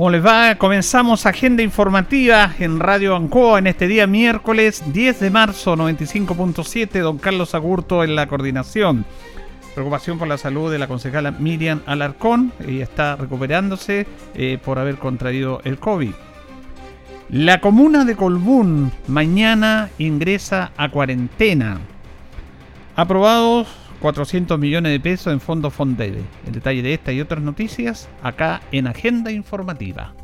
¿Cómo les va? Comenzamos agenda informativa en Radio Ancoa en este día miércoles 10 de marzo 95.7. Don Carlos Agurto en la coordinación. Preocupación por la salud de la concejala Miriam Alarcón. Ella está recuperándose eh, por haber contraído el COVID. La comuna de Colbún mañana ingresa a cuarentena. Aprobados 400 millones de pesos en fondos Fondebe. El detalle de esta y otras noticias acá en Agenda Informativa.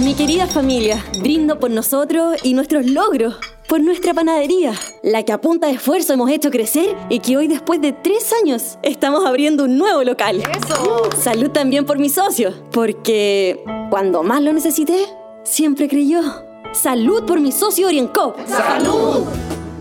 Mi querida familia, brindo por nosotros y nuestros logros, por nuestra panadería, la que a punta de esfuerzo hemos hecho crecer y que hoy después de tres años estamos abriendo un nuevo local. ¡Eso! Salud también por mis socios, porque cuando más lo necesité, siempre creyó. Salud por mi socio Orienco. ¡Salud!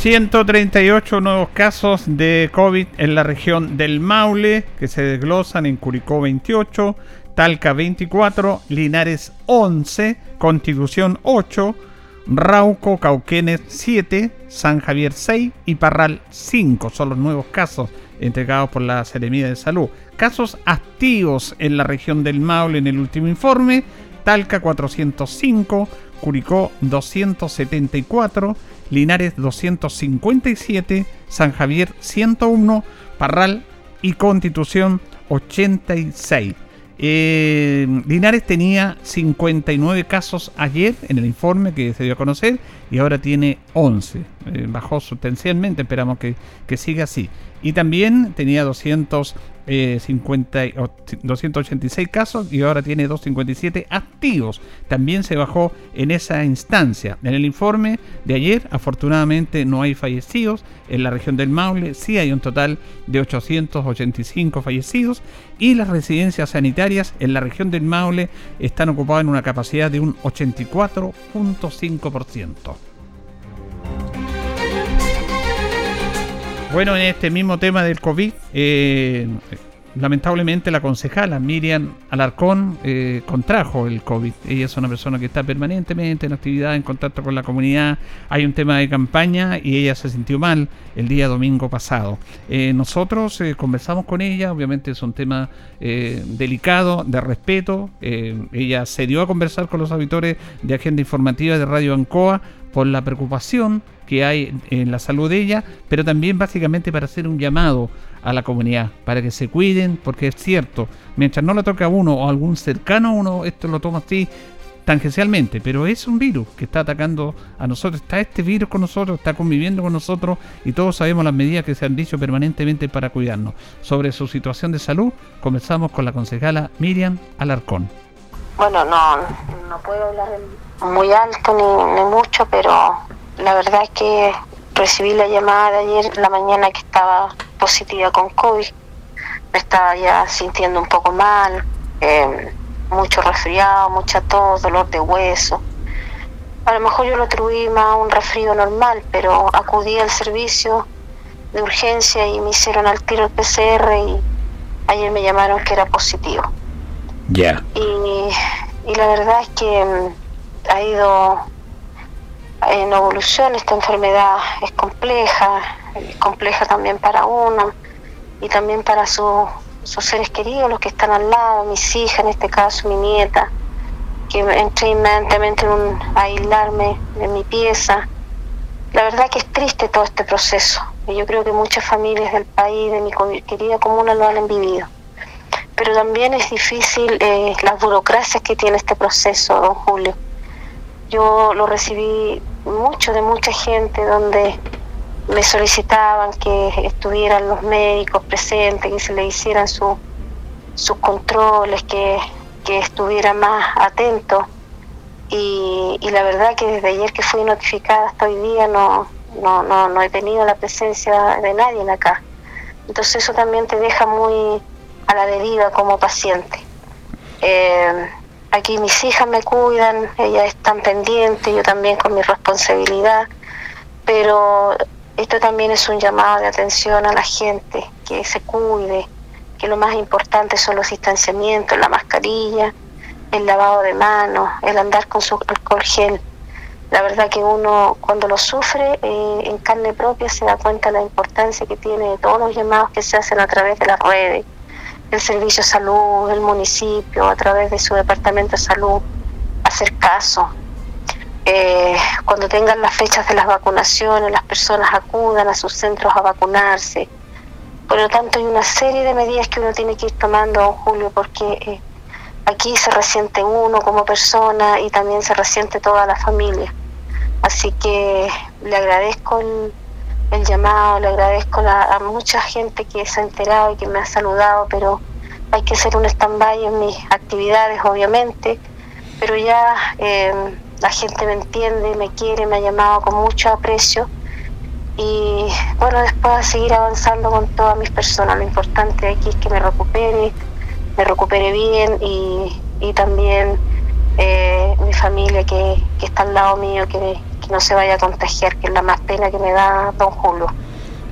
138 nuevos casos de COVID en la región del Maule, que se desglosan en Curicó 28, Talca 24, Linares 11, Constitución 8, Rauco, Cauquenes 7, San Javier 6 y Parral 5 son los nuevos casos entregados por la Seremía de Salud. Casos activos en la región del Maule en el último informe, Talca 405, Curicó 274, Linares 257, San Javier 101, Parral y Constitución 86. Eh, Linares tenía 59 casos ayer en el informe que se dio a conocer y ahora tiene 11. Eh, bajó sustancialmente, esperamos que, que siga así. Y también tenía 200 50, 286 casos y ahora tiene 257 activos. También se bajó en esa instancia. En el informe de ayer, afortunadamente, no hay fallecidos. En la región del Maule sí hay un total de 885 fallecidos y las residencias sanitarias en la región del Maule están ocupadas en una capacidad de un 84.5%. Bueno, en este mismo tema del COVID, eh, lamentablemente la concejala Miriam Alarcón eh, contrajo el COVID. Ella es una persona que está permanentemente en actividad, en contacto con la comunidad. Hay un tema de campaña y ella se sintió mal el día domingo pasado. Eh, nosotros conversamos con ella, obviamente es un tema delicado, de respeto. ella se dio a conversar con los auditores de Agenda Informativa de Radio Ancoa por la preocupación que hay en la salud de ella, pero también básicamente para hacer un llamado a la comunidad, para que se cuiden, porque es cierto, mientras no le toque a uno o algún cercano a uno, esto lo toma así tangencialmente, pero es un virus que está atacando a nosotros, está este virus con nosotros, está conviviendo con nosotros y todos sabemos las medidas que se han dicho permanentemente para cuidarnos. Sobre su situación de salud, comenzamos con la concejala Miriam Alarcón. Bueno, no, no puedo hablar muy alto ni mucho, pero la verdad es que recibí la llamada de ayer en la mañana que estaba positiva con COVID. Me estaba ya sintiendo un poco mal, eh, mucho resfriado, mucha tos, dolor de hueso. A lo mejor yo lo atribuí más a un resfrío normal, pero acudí al servicio de urgencia y me hicieron al tiro el PCR y ayer me llamaron que era positivo. Ya. Y, y la verdad es que mm, ha ido en evolución esta enfermedad es compleja, compleja también para uno y también para sus seres queridos, los que están al lado, mis hijas, en este caso mi nieta, que entré inmediatamente a aislarme en mi pieza. La verdad que es triste todo este proceso y yo creo que muchas familias del país, de mi querida comuna, lo han vivido. Pero también es difícil eh, las burocracias que tiene este proceso, don Julio yo lo recibí mucho de mucha gente donde me solicitaban que estuvieran los médicos presentes, que se le hicieran sus controles, que, que estuviera más atento y, la verdad que desde ayer que fui notificada hasta hoy día no, no, no, no he tenido la presencia de nadie acá. Entonces eso también te deja muy a la deriva como paciente. Eh, aquí mis hijas me cuidan, ellas están pendientes, yo también con mi responsabilidad, pero esto también es un llamado de atención a la gente, que se cuide, que lo más importante son los distanciamientos, la mascarilla, el lavado de manos, el andar con su alcohol gel. La verdad que uno cuando lo sufre eh, en carne propia se da cuenta de la importancia que tiene de todos los llamados que se hacen a través de las redes, el servicio de salud, el municipio, a través de su departamento de salud, hacer caso. Eh, cuando tengan las fechas de las vacunaciones, las personas acudan a sus centros a vacunarse. Por lo tanto, hay una serie de medidas que uno tiene que ir tomando, Julio, porque eh, aquí se resiente uno como persona y también se resiente toda la familia. Así que le agradezco el, el llamado, le agradezco a mucha gente que se ha enterado y que me ha saludado, pero hay que hacer un stand-by en mis actividades, obviamente, pero ya eh, la gente me entiende, me quiere, me ha llamado con mucho aprecio y bueno, después a seguir avanzando con todas mis personas. Lo importante aquí es que me recupere, me recupere bien y, y también eh, mi familia que, que está al lado mío, que, no se vaya a contagiar, que es la más pena que me da don Julio.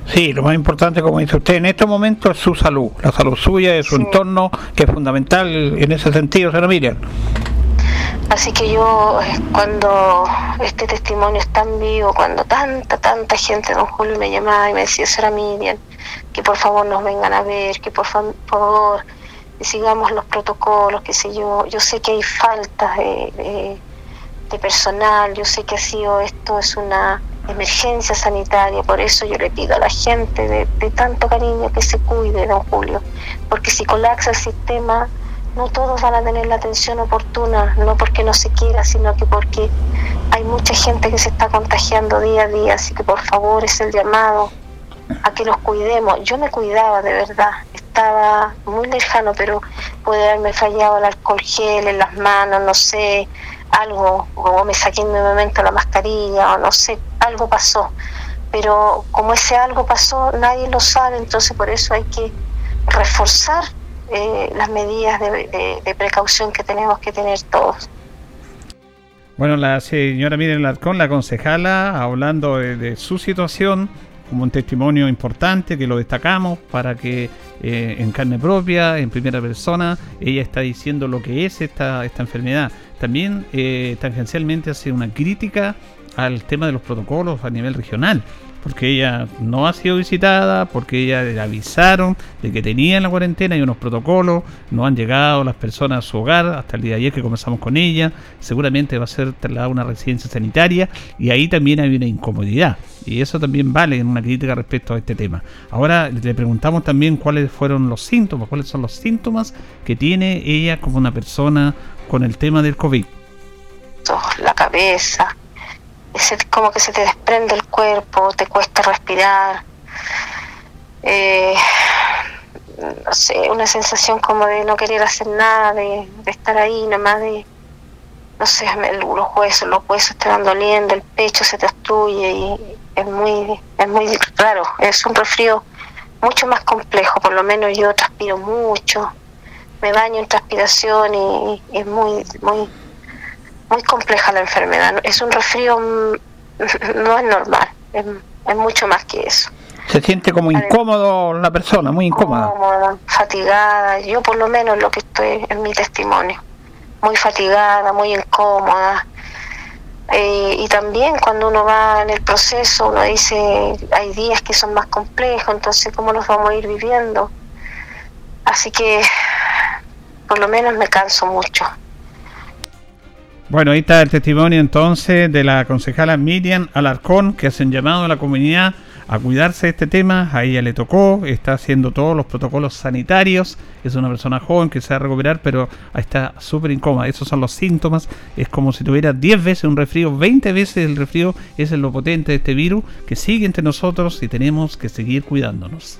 Sí, lo más importante, como dice usted, en estos momentos es su salud, la salud suya, es su entorno, que es fundamental en ese sentido, señora Miriam. Así que yo, eh, cuando este testimonio es tan vivo, cuando tanta, tanta gente, don Julio, me llamaba y me decía, señora Miriam, que por favor nos vengan a ver, que por favor sigamos los protocolos, qué sé yo, yo sé que hay faltas de de personal, yo sé que ha sido esto es una emergencia sanitaria, por eso yo le pido a la gente de, tanto cariño que se cuide, don Julio, porque si colapsa el sistema, no todos van a tener la atención oportuna, no porque no se quiera, sino que porque hay mucha gente que se está contagiando día a día, así que por favor es el llamado a que nos cuidemos. Yo me cuidaba de verdad, estaba muy lejano, pero puede haberme fallado el alcohol gel en las manos, no sé, algo, o me saqué en mi momento la mascarilla, o no sé, algo pasó. Pero como ese algo pasó, nadie lo sabe, entonces por eso hay que reforzar eh, las medidas de, precaución que tenemos que tener todos. Bueno, la señora Miren Larcón, la concejala, hablando de su situación, como un testimonio importante que lo destacamos para que eh, en carne propia, en primera persona, ella está diciendo lo que es esta, esta enfermedad. También eh, tangencialmente hace una crítica al tema de los protocolos a nivel regional porque ella no ha sido visitada, porque ella le avisaron de que tenía la cuarentena y unos protocolos, no han llegado las personas a su hogar hasta el día de ayer que comenzamos con ella, seguramente va a ser trasladada a una residencia sanitaria y ahí también hay una incomodidad y eso también vale en una crítica respecto a este tema. Ahora le preguntamos también cuáles fueron los síntomas, cuáles son los síntomas que tiene ella como una persona con el tema del COVID. La cabeza, es como que se te desprende el cuerpo, te cuesta respirar. Eh, no sé, una sensación como de no querer hacer nada, de, estar ahí, nada más de, no sé, los huesos, los huesos te van doliendo, el pecho se te obstruye y es muy, es muy raro, es un resfrío mucho más complejo, por lo menos yo transpiro mucho, me baño en transpiración y, y es muy, muy muy compleja la enfermedad. Es un resfrío, mm, no es normal, es, mucho más que eso. Se siente como incómodo la persona, muy incómoda. fatigada, yo por lo menos lo que estoy en mi testimonio. Muy fatigada, muy incómoda. Eh, y también cuando uno va en el proceso, uno dice, hay días que son más complejos, entonces cómo los vamos a ir viviendo. Así que por lo menos me canso mucho. Bueno, ahí está el testimonio entonces de la concejala Miriam Alarcón, que hacen llamado a la comunidad a cuidarse de este tema. A ella le tocó, está haciendo todos los protocolos sanitarios. Es una persona joven que se va a recuperar, pero está súper incómoda. Esos son los síntomas. Es como si tuviera 10 veces un resfrío, 20 veces el resfrío. Ese es lo potente de este virus que sigue entre nosotros y tenemos que seguir cuidándonos.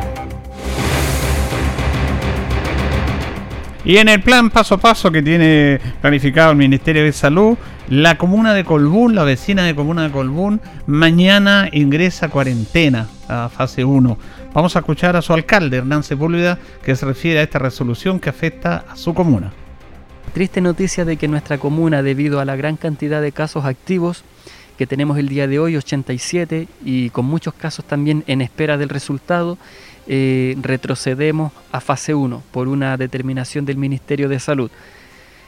Y en el plan paso a paso que tiene planificado el Ministerio de Salud, la comuna de Colbún, la vecina de comuna de Colbún, mañana ingresa a cuarentena a fase 1. Vamos a escuchar a su alcalde, Hernán Sepúlveda, que se refiere a esta resolución que afecta a su comuna. Triste noticia de que nuestra comuna, debido a la gran cantidad de casos activos que tenemos el día de hoy, 87, y con muchos casos también en espera del resultado, eh, retrocedemos a fase 1 por una determinación del Ministerio de Salud.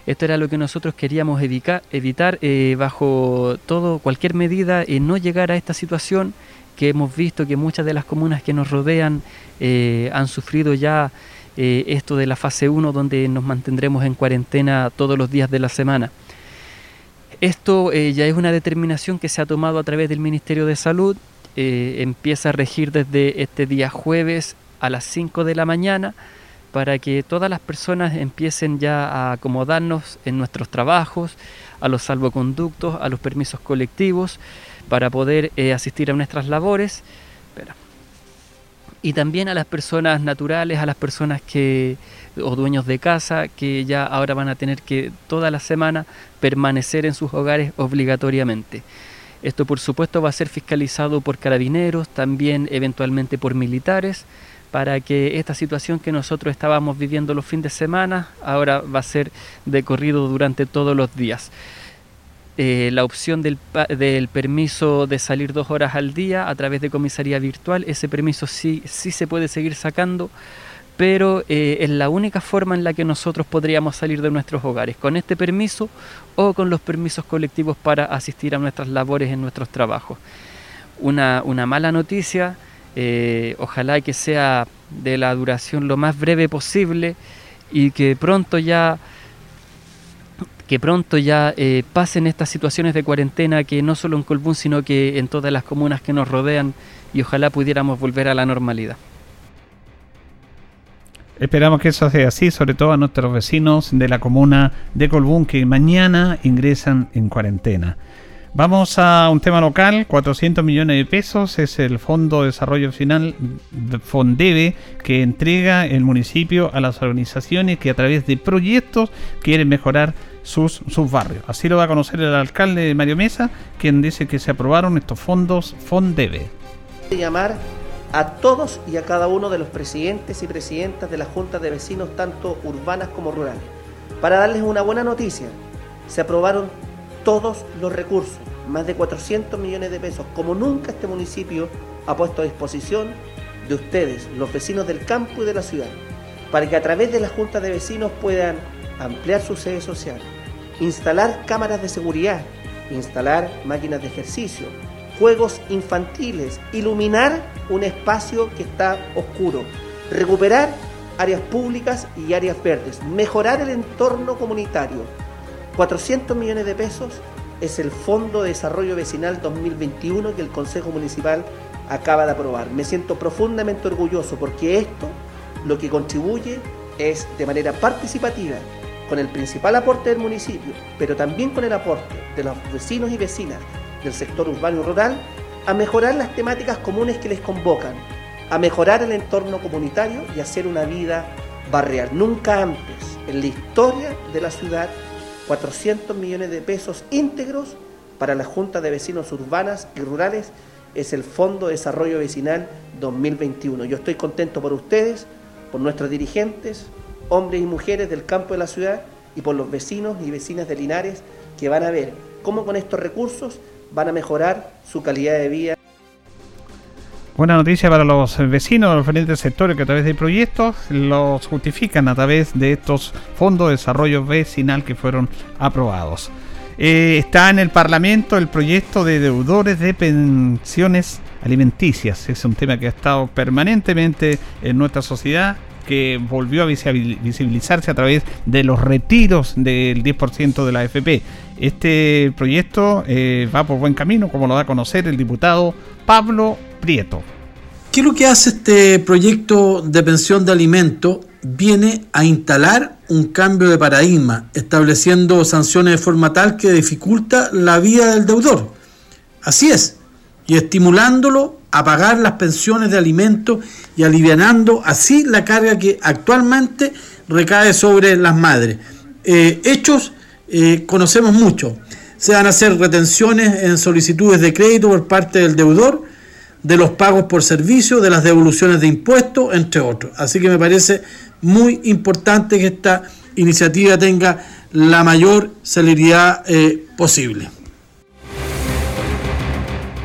Esto era lo que nosotros queríamos evitar, evitar eh, bajo todo, cualquier medida, y no llegar a esta situación que hemos visto que muchas de las comunas que nos rodean eh, han sufrido ya esto de la fase 1 donde nos mantendremos en cuarentena todos los días de la semana. Esto ya es una determinación que se ha tomado a través del Ministerio de Salud eh, empieza a regir desde este día jueves a las 5 de la mañana para que todas las personas empiecen ya a acomodarnos en nuestros trabajos, a los salvoconductos, a los permisos colectivos, para poder eh, asistir a nuestras labores. Y también a las personas naturales, a las personas que o dueños de casa que ya ahora van a tener que toda la semana permanecer en sus hogares obligatoriamente. Esto por supuesto va a ser fiscalizado por carabineros, también eventualmente por militares, para que esta situación que nosotros estábamos viviendo los fines de semana ahora va a ser de corrido durante todos los días. Eh, la opción del, del, permiso de salir dos horas al día a través de comisaría virtual, ese permiso sí, sí se puede seguir sacando pero eh, es la única forma en la que nosotros podríamos salir de nuestros hogares, con este permiso o con los permisos colectivos para asistir a nuestras labores en nuestros trabajos. Una, una mala noticia, eh, ojalá que sea de la duración lo más breve posible y que pronto ya que pronto ya eh, pasen estas situaciones de cuarentena que no solo en Colbún sino que en todas las comunas que nos rodean y ojalá pudiéramos volver a la normalidad. Esperamos que eso sea así, sobre todo a nuestros vecinos de la comuna de Colbún que mañana ingresan en cuarentena. Vamos a un tema local, 400 millones de pesos es el Fondo de Desarrollo Final Fondebe que entrega el municipio a las organizaciones que a través de proyectos quieren mejorar sus, sus barrios. Así lo va a conocer el alcalde Mario Mesa, quien dice que se aprobaron estos fondos Fondebe. Llamar a todos y a cada uno de los presidentes y presidentas de las juntas de vecinos, tanto urbanas como rurales. Para darles una buena noticia, se aprobaron todos los recursos, más de 400 millones de pesos, como nunca este municipio ha puesto a disposición de ustedes, los vecinos del campo y de la ciudad, para que a través de las juntas de vecinos puedan ampliar su sede social, instalar cámaras de seguridad, instalar máquinas de ejercicio, juegos infantiles, iluminar un espacio que está oscuro, recuperar áreas públicas y áreas verdes, mejorar el entorno comunitario. 400 millones de pesos es el Fondo de Desarrollo Vecinal 2021 que el Consejo Municipal acaba de aprobar. Me siento profundamente orgulloso porque esto lo que contribuye es de manera participativa con el principal aporte del municipio, pero también con el aporte de los vecinos y vecinas del sector urbano y rural a mejorar las temáticas comunes que les convocan, a mejorar el entorno comunitario y hacer una vida barrial. Nunca antes en la historia de la ciudad 400 millones de pesos íntegros para la Junta de Vecinos Urbanas y Rurales es el Fondo de Desarrollo Vecinal 2021. Yo estoy contento por ustedes, por nuestros dirigentes, hombres y mujeres del campo de la ciudad y por los vecinos y vecinas de Linares que van a ver cómo con estos recursos van a mejorar su calidad de vida. Buena noticia para los vecinos de los diferentes sectores que a través de proyectos los justifican a través de estos fondos de desarrollo vecinal que fueron aprobados. Eh, está en el Parlamento el proyecto de deudores de pensiones alimenticias. Es un tema que ha estado permanentemente en nuestra sociedad que volvió a visibilizarse a través de los retiros del 10% de la AFP. Este proyecto eh, va por buen camino, como lo da a conocer el diputado Pablo Prieto. ¿Qué es lo que hace este proyecto de pensión de alimentos? Viene a instalar un cambio de paradigma, estableciendo sanciones de forma tal que dificulta la vida del deudor. Así es, y estimulándolo a pagar las pensiones de alimentos y alivianando así la carga que actualmente recae sobre las madres. Eh, hechos eh, conocemos mucho. Se van a hacer retenciones en solicitudes de crédito por parte del deudor, de los pagos por servicio, de las devoluciones de impuestos, entre otros. Así que me parece muy importante que esta iniciativa tenga la mayor celeridad eh, posible.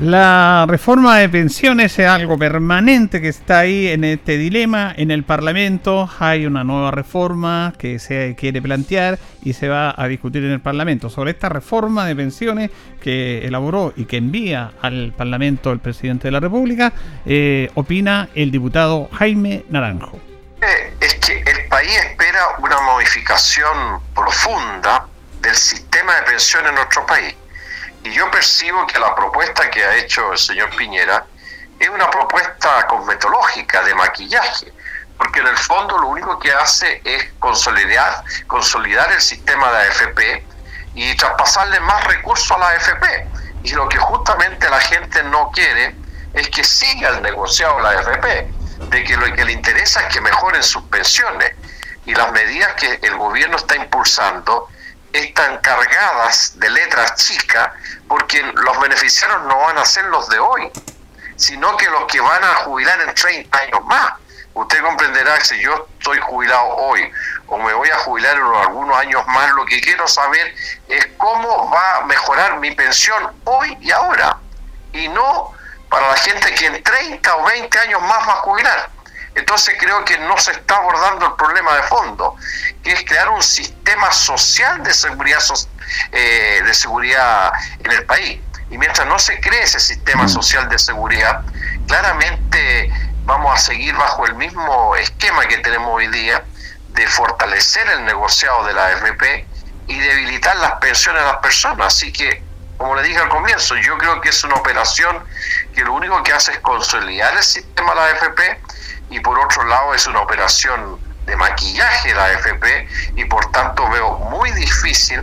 La reforma de pensiones es algo permanente que está ahí en este dilema. En el Parlamento hay una nueva reforma que se quiere plantear y se va a discutir en el Parlamento. Sobre esta reforma de pensiones que elaboró y que envía al Parlamento el presidente de la República, eh, opina el diputado Jaime Naranjo. Es que el país espera una modificación profunda del sistema de pensiones en nuestro país y yo percibo que la propuesta que ha hecho el señor Piñera es una propuesta cosmetológica, de maquillaje, porque en el fondo lo único que hace es consolidar, consolidar el sistema de AFP y traspasarle más recursos a la AFP. Y lo que justamente la gente no quiere es que siga el negociado la AFP, de que lo que le interesa es que mejoren sus pensiones. Y las medidas que el gobierno está impulsando están cargadas de letras chicas porque los beneficiarios no van a ser los de hoy, sino que los que van a jubilar en 30 años más. Usted comprenderá que si yo estoy jubilado hoy o me voy a jubilar en algunos años más, lo que quiero saber es cómo va a mejorar mi pensión hoy y ahora, y no para la gente que en 30 o 20 años más va a jubilar. Entonces creo que no se está abordando el problema de fondo, que es crear un sistema social de seguridad, eh, de seguridad en el país. Y mientras no se cree ese sistema mm. social de seguridad, claramente vamos a seguir bajo el mismo esquema que tenemos hoy día de fortalecer el negociado de la AFP y debilitar las pensiones de las personas. Así que, como le dije al comienzo, yo creo que es una operación que lo único que hace es consolidar el sistema de la AFP y por otro lado es una operación de maquillaje de la AFP y por tanto veo muy difícil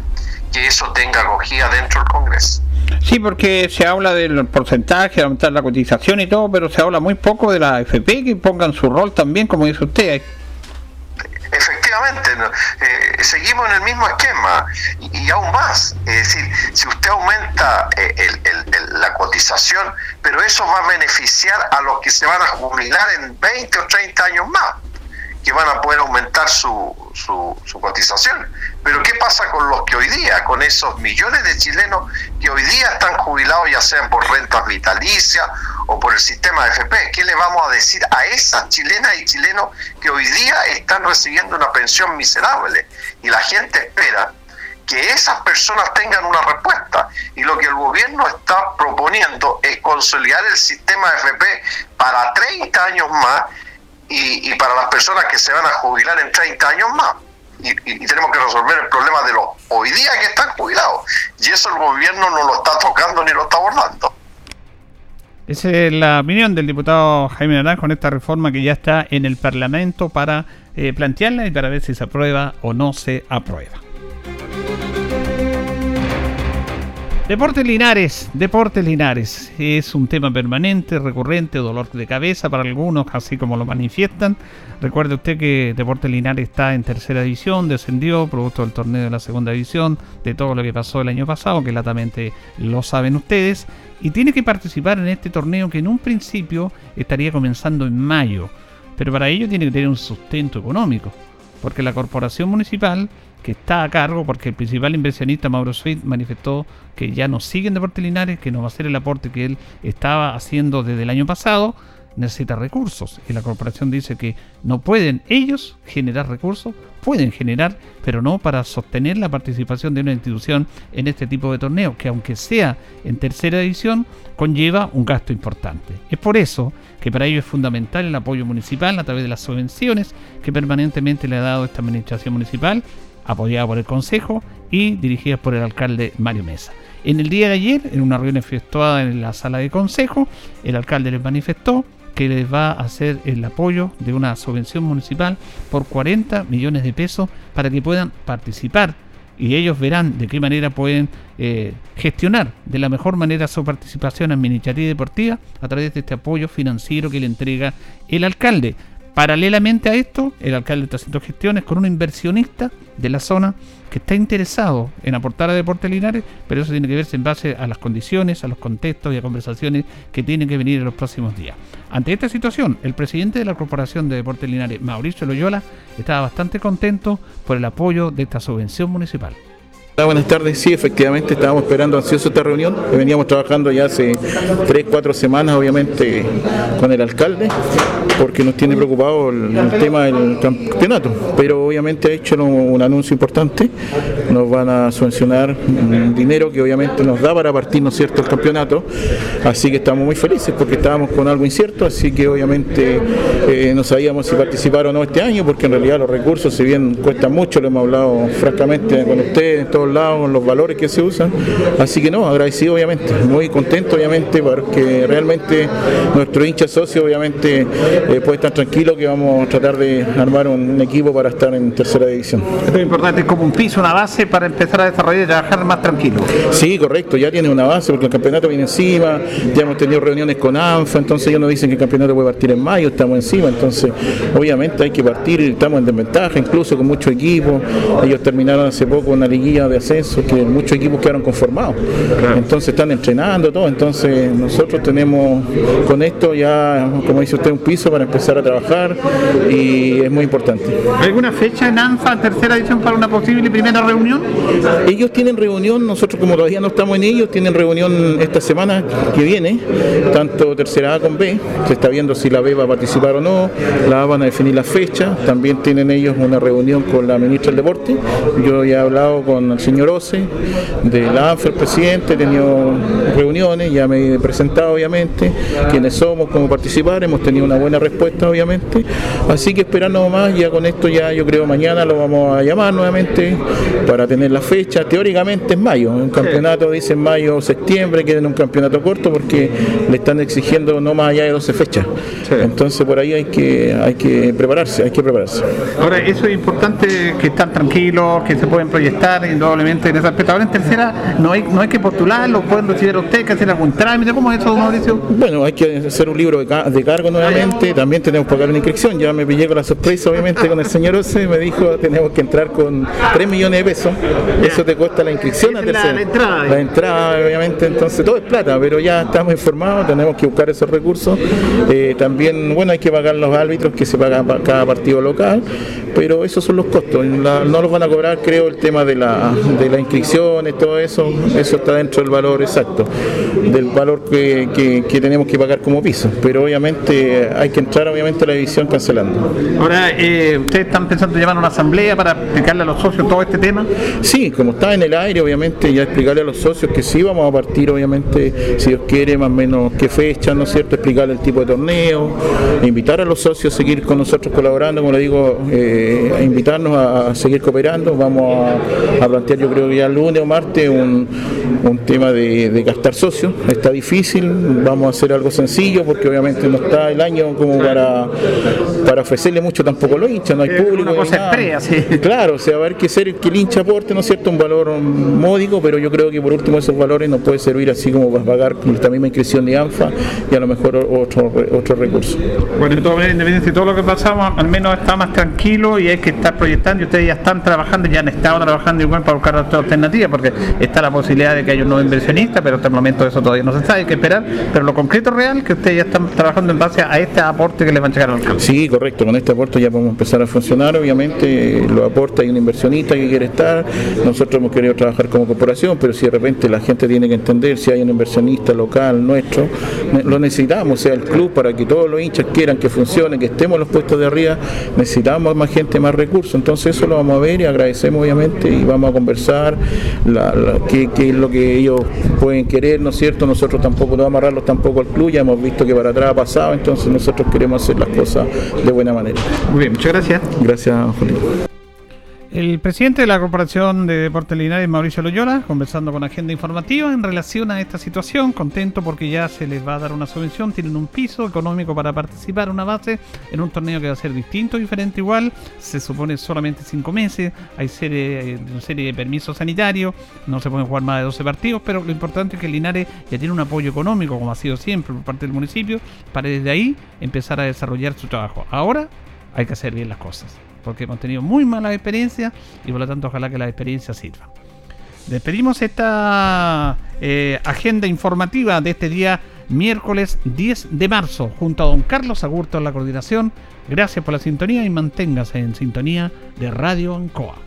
que eso tenga acogida dentro del Congreso. Sí, porque se habla del porcentaje, de aumentar la cotización y todo, pero se habla muy poco de la AFP que pongan su rol también, como dice usted. Efectivamente, eh, seguimos en el mismo esquema y, aún más. Es decir, si usted aumenta eh, la cotización, pero eso va a beneficiar a los que se van a jubilar en 20 o 30 años más, que van a poder aumentar su, su, su cotización. Pero ¿qué pasa con los que hoy día, con esos millones de chilenos que hoy día están jubilados, ya sean por rentas vitalicias o por el sistema de FP? ¿Qué le vamos a decir a esas chilenas y chilenos que hoy día están recibiendo una pensión miserable? Y la gente espera que esas personas tengan una respuesta. Y lo que el gobierno está proponiendo es consolidar el sistema FP para 30 años más y, para las personas que se van a jubilar en 30 años más. Y, tenemos que resolver el problema de los hoy día que están jubilados. Y eso el gobierno no lo está tocando ni lo está abordando. Esa es la opinión del diputado Jaime Naranjo con esta reforma que ya está en el Parlamento para eh, plantearla y para ver si se aprueba o no se aprueba. Deportes Linares, Deportes Linares. Es un tema permanente, recurrente, dolor de cabeza para algunos, así como lo manifiestan. Recuerde usted que Deportes Linares está en tercera división, descendió producto del torneo de la segunda división, de todo lo que pasó el año pasado, que latamente lo saben ustedes, y tiene que participar en este torneo que en un principio estaría comenzando en mayo. Pero para ello tiene que tener un sustento económico, porque la corporación municipal que está a cargo, porque el principal inversionista Mauro Sweet manifestó que ya no sigue en Deportes Linares, que no va a hacer el aporte que él estaba haciendo desde el año pasado, necesita recursos. Y la corporación dice que no pueden ellos generar recursos, pueden generar, pero no para sostener la participación de una institución en este tipo de torneo, que aunque sea en tercera edición, conlleva un gasto importante. Es por eso que para ello es fundamental el apoyo municipal a través de las subvenciones que permanentemente le ha dado esta administración municipal apoyada por el Consejo y dirigida por el alcalde Mario Mesa. En el día de ayer, en una reunión efectuada en la sala de Consejo, el alcalde les manifestó que les va a hacer el apoyo de una subvención municipal por 40 millones de pesos para que puedan participar y ellos verán de qué manera pueden eh, gestionar de la mejor manera su participación administrativa y deportiva a través de este apoyo financiero que le entrega el alcalde. Paralelamente a esto, el alcalde está haciendo gestiones con un inversionista de la zona que está interesado en aportar a Deportes Linares, pero eso tiene que verse en base a las condiciones, a los contextos y a conversaciones que tienen que venir en los próximos días. Ante esta situación, el presidente de la Corporación de Deportes Linares, Mauricio Loyola, estaba bastante contento por el apoyo de esta subvención municipal. Buenas tardes, sí, efectivamente estábamos esperando ansioso esta reunión, veníamos trabajando ya hace tres, cuatro semanas obviamente con el alcalde, porque nos tiene preocupado el, tema del campeonato, pero obviamente ha hecho un anuncio importante, nos van a subvencionar dinero que obviamente nos da para partir, ¿no cierto?, el campeonato, así que estamos muy felices porque estábamos con algo incierto, así que obviamente eh, no sabíamos si participar o no este año, porque en realidad los recursos, si bien cuestan mucho, lo hemos hablado francamente con ustedes, en todos lados, los valores que se usan. Así que no, agradecido obviamente, muy contento obviamente porque realmente nuestro hincha socio obviamente eh, puede estar tranquilo que vamos a tratar de armar un, equipo para estar en tercera división. Esto es importante, es como un piso, una base para empezar a desarrollar y trabajar más tranquilo. Sí, correcto, ya tiene una base porque el campeonato viene encima, ya hemos tenido reuniones con ANFA, entonces ellos nos dicen que el campeonato puede partir en mayo, estamos encima, entonces obviamente hay que partir, estamos en desventaja, incluso con mucho equipo, ellos terminaron hace poco una liguilla de ascenso que muchos equipos quedaron conformados. Entonces están entrenando todo, entonces nosotros tenemos con esto ya, como dice usted, un piso para empezar a trabajar y es muy importante. ¿Alguna fecha en ANFA, tercera edición, para una posible primera reunión? Ellos tienen reunión, nosotros como todavía no estamos en ellos, tienen reunión esta semana que viene, tanto tercera A con B, se está viendo si la B va a participar o no, la A van a definir la fecha, también tienen ellos una reunión con la ministra del Deporte, yo ya he hablado con el señor Ose, de la ANFA, el presidente, he tenido reuniones, ya me he presentado obviamente, quiénes somos, cómo participar, hemos tenido una buena respuesta obviamente, así que esperando más, ya con esto ya yo creo mañana lo vamos a llamar nuevamente para tener la fecha, teóricamente es mayo, un campeonato dice mayo o septiembre, quieren un campeonato corto porque le están exigiendo no más allá de 12 fechas, entonces por ahí hay que, hay que prepararse, hay que prepararse. Ahora, eso es importante que están tranquilos, que se pueden proyectar, indudablemente en ese aspecto. Ahora en tercera no hay, no hay que postularlo, pueden recibir a usted, que hacer algún trámite, ¿cómo es eso, Mauricio? Bueno, hay que hacer un libro de, cargo nuevamente, también tenemos que pagar una inscripción, ya me pillé con la sorpresa obviamente con el señor Ose, me dijo tenemos que entrar con 3 millones de pesos, eso te cuesta la inscripción a tercera. La, entrada. La entrada, obviamente, entonces todo es plata, pero ya estamos informados, tenemos que buscar esos recursos. Eh, también, bueno, hay que pagar los árbitros que se pagan para cada partido local, pero esos son los costos, no los van a cobrar creo el tema de la de las inscripciones, todo eso, eso está dentro del valor exacto, del valor que, que, tenemos que pagar como piso. Pero obviamente hay que entrar obviamente a la división cancelando. Ahora, eh, ¿ustedes están pensando en llamar a una asamblea para explicarle a los socios todo este tema? Sí, como está en el aire, obviamente ya explicarle a los socios que sí vamos a partir, obviamente, si Dios quiere, más o menos qué fecha, ¿no es cierto? Explicarle el tipo de torneo, invitar a los socios a seguir con nosotros colaborando, como le digo, eh, a invitarnos a, seguir cooperando. Vamos a, plantear, yo creo que ya lunes o martes, un, tema de, gastar socios. Está difícil, vamos a hacer algo sencillo porque obviamente no está el año como para, para ofrecerle mucho tampoco los hinchas, no hay público. Una cosa sí. Claro, o sea, va a haber que ser que el hincha aporte, ¿no es cierto?, un valor módico, pero yo creo que por último esos valores nos puede servir así como para pagar esta misma inscripción de ANFA y a lo mejor otro, otro recurso. Bueno, de todas maneras, todo lo que pasamos, al menos está más tranquilo y hay que estar proyectando y ustedes ya están trabajando, ya han estado trabajando igual para buscar otra alternativa, porque está la posibilidad de que haya un nuevo inversionista, pero hasta el momento eso todavía no se sabe, hay que esperar, pero lo concreto real que ustedes ya están trabajando en base a este aporte que les van a llegar al campo. Sí, correcto, con este aporte ya podemos empezar a funcionar, obviamente lo aporta hay un inversionista que quiere estar, nosotros hemos querido trabajar como corporación, pero si de repente la gente tiene que entender si hay un inversionista local nuestro, lo necesitamos, sea el club, para que todos los hinchas quieran que funcione, que estemos en los puestos de arriba, necesitamos más gente, más recursos, entonces eso lo vamos a ver y agradecemos obviamente y vamos a conversar qué, es lo que ellos pueden querer, ¿no es cierto? Nosotros tampoco no amarrarlos tampoco al club, ya hemos visto que para atrás ha pasado, entonces nosotros queremos hacer las cosas de buena manera. Muy bien, muchas gracias. Gracias, Julio. El presidente de la Corporación de Deportes Linares, Mauricio Loyola, conversando con Agenda Informativa en relación a esta situación, contento porque ya se les va a dar una subvención, tienen un piso económico para participar, una base en un torneo que va a ser distinto, diferente igual, se supone solamente cinco meses, hay serie, una serie de permisos sanitarios, no se pueden jugar más de 12 partidos, pero lo importante es que Linares ya tiene un apoyo económico, como ha sido siempre por parte del municipio, para desde ahí empezar a desarrollar su trabajo. Ahora hay que hacer bien las cosas porque hemos tenido muy malas experiencias y por lo tanto ojalá que la experiencia sirva. Despedimos esta eh, agenda informativa de este día miércoles 10 de marzo junto a don Carlos Agurto en la coordinación. Gracias por la sintonía y manténgase en sintonía de Radio Ancoa.